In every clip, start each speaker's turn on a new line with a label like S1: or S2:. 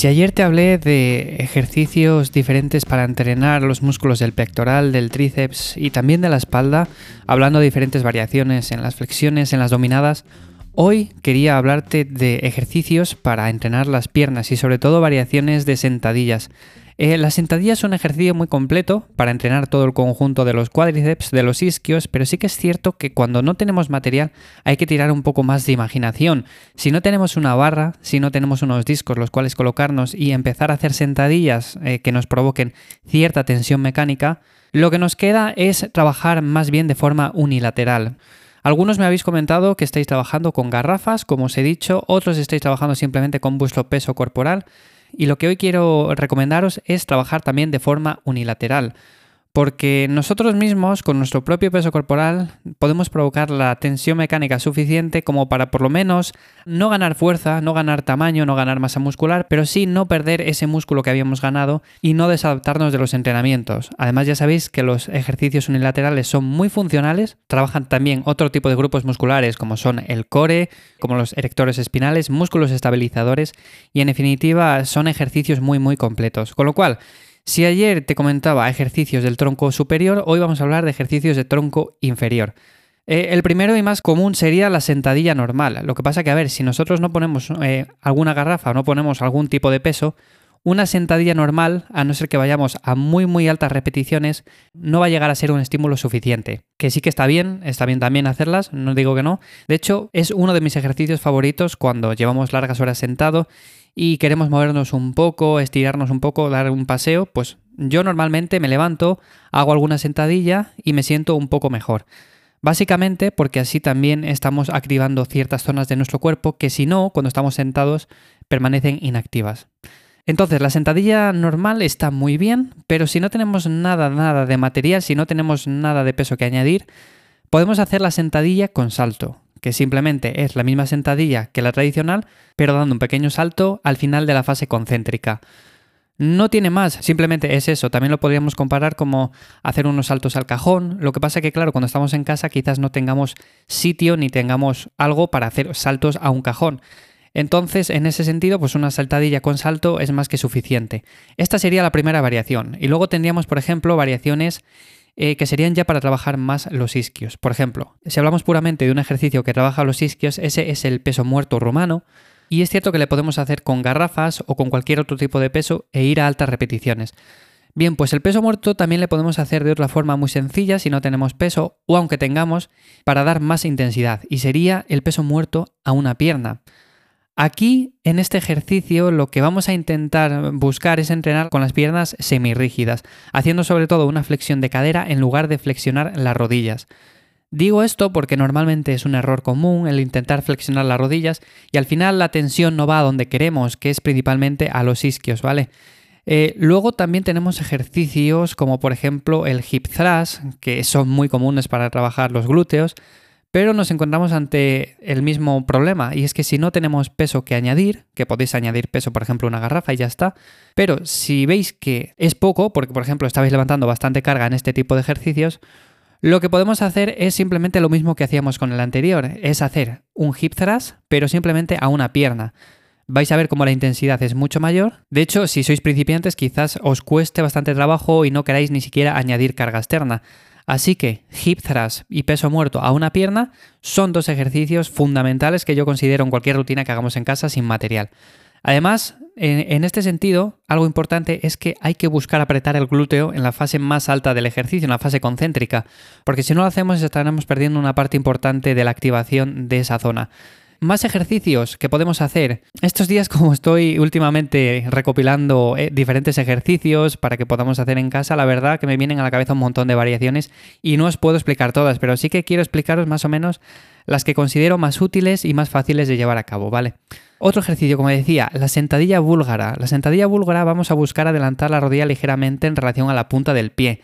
S1: Si ayer te hablé de ejercicios diferentes para entrenar los músculos del pectoral, del tríceps y también de la espalda, hablando de diferentes variaciones en las flexiones, en las dominadas, hoy quería hablarte de ejercicios para entrenar las piernas y sobre todo variaciones de sentadillas. Eh, la sentadilla es un ejercicio muy completo para entrenar todo el conjunto de los cuádriceps, de los isquios, pero sí que es cierto que cuando no tenemos material hay que tirar un poco más de imaginación. Si no tenemos una barra, si no tenemos unos discos los cuales colocarnos y empezar a hacer sentadillas eh, que nos provoquen cierta tensión mecánica, lo que nos queda es trabajar más bien de forma unilateral. Algunos me habéis comentado que estáis trabajando con garrafas, como os he dicho, otros estáis trabajando simplemente con vuestro peso corporal. Y lo que hoy quiero recomendaros es trabajar también de forma unilateral. Porque nosotros mismos, con nuestro propio peso corporal, podemos provocar la tensión mecánica suficiente como para por lo menos no ganar fuerza, no ganar tamaño, no ganar masa muscular, pero sí no perder ese músculo que habíamos ganado y no desadaptarnos de los entrenamientos. Además ya sabéis que los ejercicios unilaterales son muy funcionales, trabajan también otro tipo de grupos musculares como son el core, como los erectores espinales, músculos estabilizadores y en definitiva son ejercicios muy muy completos. Con lo cual, si ayer te comentaba ejercicios del tronco superior, hoy vamos a hablar de ejercicios de tronco inferior. Eh, el primero y más común sería la sentadilla normal. Lo que pasa que, a ver, si nosotros no ponemos eh, alguna garrafa o no ponemos algún tipo de peso, una sentadilla normal, a no ser que vayamos a muy muy altas repeticiones, no va a llegar a ser un estímulo suficiente. Que sí que está bien, está bien también hacerlas, no digo que no. De hecho, es uno de mis ejercicios favoritos cuando llevamos largas horas sentado y queremos movernos un poco, estirarnos un poco, dar un paseo, pues yo normalmente me levanto, hago alguna sentadilla y me siento un poco mejor. Básicamente porque así también estamos activando ciertas zonas de nuestro cuerpo que si no, cuando estamos sentados, permanecen inactivas. Entonces, la sentadilla normal está muy bien, pero si no tenemos nada, nada de material, si no tenemos nada de peso que añadir, podemos hacer la sentadilla con salto, que simplemente es la misma sentadilla que la tradicional, pero dando un pequeño salto al final de la fase concéntrica. No tiene más, simplemente es eso. También lo podríamos comparar como hacer unos saltos al cajón. Lo que pasa es que, claro, cuando estamos en casa quizás no tengamos sitio ni tengamos algo para hacer saltos a un cajón. Entonces, en ese sentido, pues una saltadilla con salto es más que suficiente. Esta sería la primera variación. Y luego tendríamos, por ejemplo, variaciones eh, que serían ya para trabajar más los isquios. Por ejemplo, si hablamos puramente de un ejercicio que trabaja los isquios, ese es el peso muerto rumano. Y es cierto que le podemos hacer con garrafas o con cualquier otro tipo de peso e ir a altas repeticiones. Bien, pues el peso muerto también le podemos hacer de otra forma muy sencilla si no tenemos peso o aunque tengamos para dar más intensidad y sería el peso muerto a una pierna. Aquí, en este ejercicio, lo que vamos a intentar buscar es entrenar con las piernas semirrígidas, haciendo sobre todo una flexión de cadera en lugar de flexionar las rodillas. Digo esto porque normalmente es un error común el intentar flexionar las rodillas y al final la tensión no va a donde queremos, que es principalmente a los isquios, ¿vale? Eh, luego también tenemos ejercicios como por ejemplo el hip thrust, que son muy comunes para trabajar los glúteos, pero nos encontramos ante el mismo problema y es que si no tenemos peso que añadir, que podéis añadir peso, por ejemplo, una garrafa y ya está, pero si veis que es poco, porque por ejemplo estabais levantando bastante carga en este tipo de ejercicios, lo que podemos hacer es simplemente lo mismo que hacíamos con el anterior, es hacer un hip thrust, pero simplemente a una pierna. Vais a ver cómo la intensidad es mucho mayor. De hecho, si sois principiantes, quizás os cueste bastante trabajo y no queráis ni siquiera añadir carga externa. Así que hip thrust y peso muerto a una pierna son dos ejercicios fundamentales que yo considero en cualquier rutina que hagamos en casa sin material. Además, en, este sentido, algo importante es que hay que buscar apretar el glúteo en la fase más alta del ejercicio, en la fase concéntrica, porque si no lo hacemos estaremos perdiendo una parte importante de la activación de esa zona. Más ejercicios que podemos hacer. Estos días, como estoy últimamente recopilando eh, diferentes ejercicios para que podamos hacer en casa, la verdad que me vienen a la cabeza un montón de variaciones y no os puedo explicar todas, pero sí que quiero explicaros más o menos las que considero más útiles y más fáciles de llevar a cabo, ¿vale? Otro ejercicio, como decía, la sentadilla búlgara. La sentadilla búlgara vamos a buscar adelantar la rodilla ligeramente en relación a la punta del pie.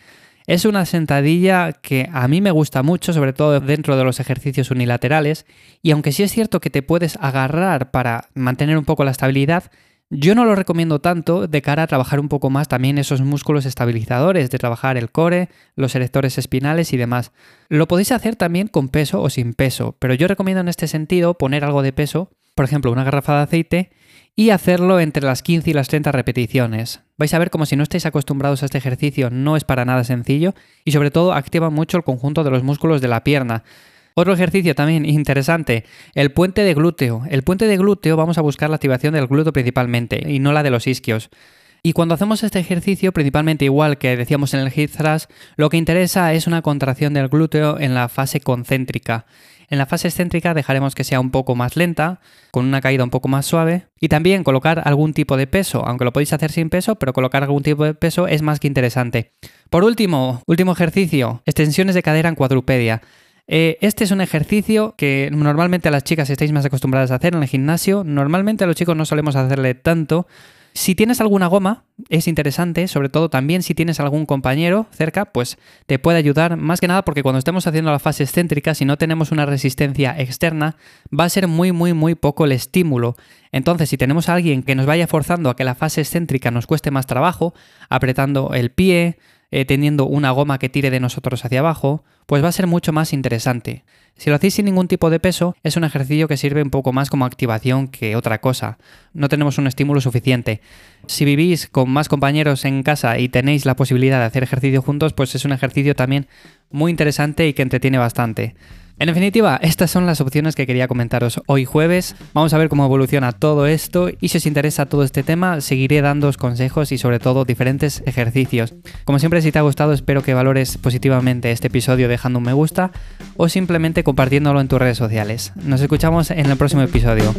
S1: Es una sentadilla que a mí me gusta mucho, sobre todo dentro de los ejercicios unilaterales, y aunque sí es cierto que te puedes agarrar para mantener un poco la estabilidad, yo no lo recomiendo tanto de cara a trabajar un poco más también esos músculos estabilizadores, de trabajar el core, los erectores espinales y demás. Lo podéis hacer también con peso o sin peso, pero yo recomiendo en este sentido poner algo de peso, por ejemplo una garrafa de aceite, y hacerlo entre las 15 y las 30 repeticiones. Vais a ver como si no estáis acostumbrados a este ejercicio no es para nada sencillo y sobre todo activa mucho el conjunto de los músculos de la pierna. Otro ejercicio también interesante, el puente de glúteo. El puente de glúteo vamos a buscar la activación del glúteo principalmente y no la de los isquios. Y cuando hacemos este ejercicio, principalmente igual que decíamos en el hip thrust, lo que interesa es una contracción del glúteo en la fase concéntrica. En la fase excéntrica dejaremos que sea un poco más lenta, con una caída un poco más suave. Y también colocar algún tipo de peso, aunque lo podéis hacer sin peso, pero colocar algún tipo de peso es más que interesante. Por último, último ejercicio, extensiones de cadera en cuadrupedia. Eh, este es un ejercicio que normalmente a las chicas estáis más acostumbradas a hacer en el gimnasio. Normalmente a los chicos no solemos hacerle tanto, si tienes alguna goma, es interesante, sobre todo también si tienes algún compañero cerca, pues te puede ayudar, más que nada porque cuando estemos haciendo la fase excéntrica, si no tenemos una resistencia externa, va a ser muy, muy, muy poco el estímulo. Entonces, si tenemos a alguien que nos vaya forzando a que la fase excéntrica nos cueste más trabajo, apretando el pie, eh, teniendo una goma que tire de nosotros hacia abajo, pues va a ser mucho más interesante. Si lo hacéis sin ningún tipo de peso, es un ejercicio que sirve un poco más como activación que otra cosa. No tenemos un estímulo suficiente. Si vivís con más compañeros en casa y tenéis la posibilidad de hacer ejercicio juntos, pues es un ejercicio también muy interesante y que entretiene bastante. En definitiva, estas son las opciones que quería comentaros hoy jueves. Vamos a ver cómo evoluciona todo esto y si os interesa todo este tema, seguiré dándoos consejos y sobre todo diferentes ejercicios. Como siempre, si te ha gustado, espero que valores positivamente este episodio dejando un me gusta o simplemente compartiéndolo en tus redes sociales. Nos escuchamos en el próximo episodio.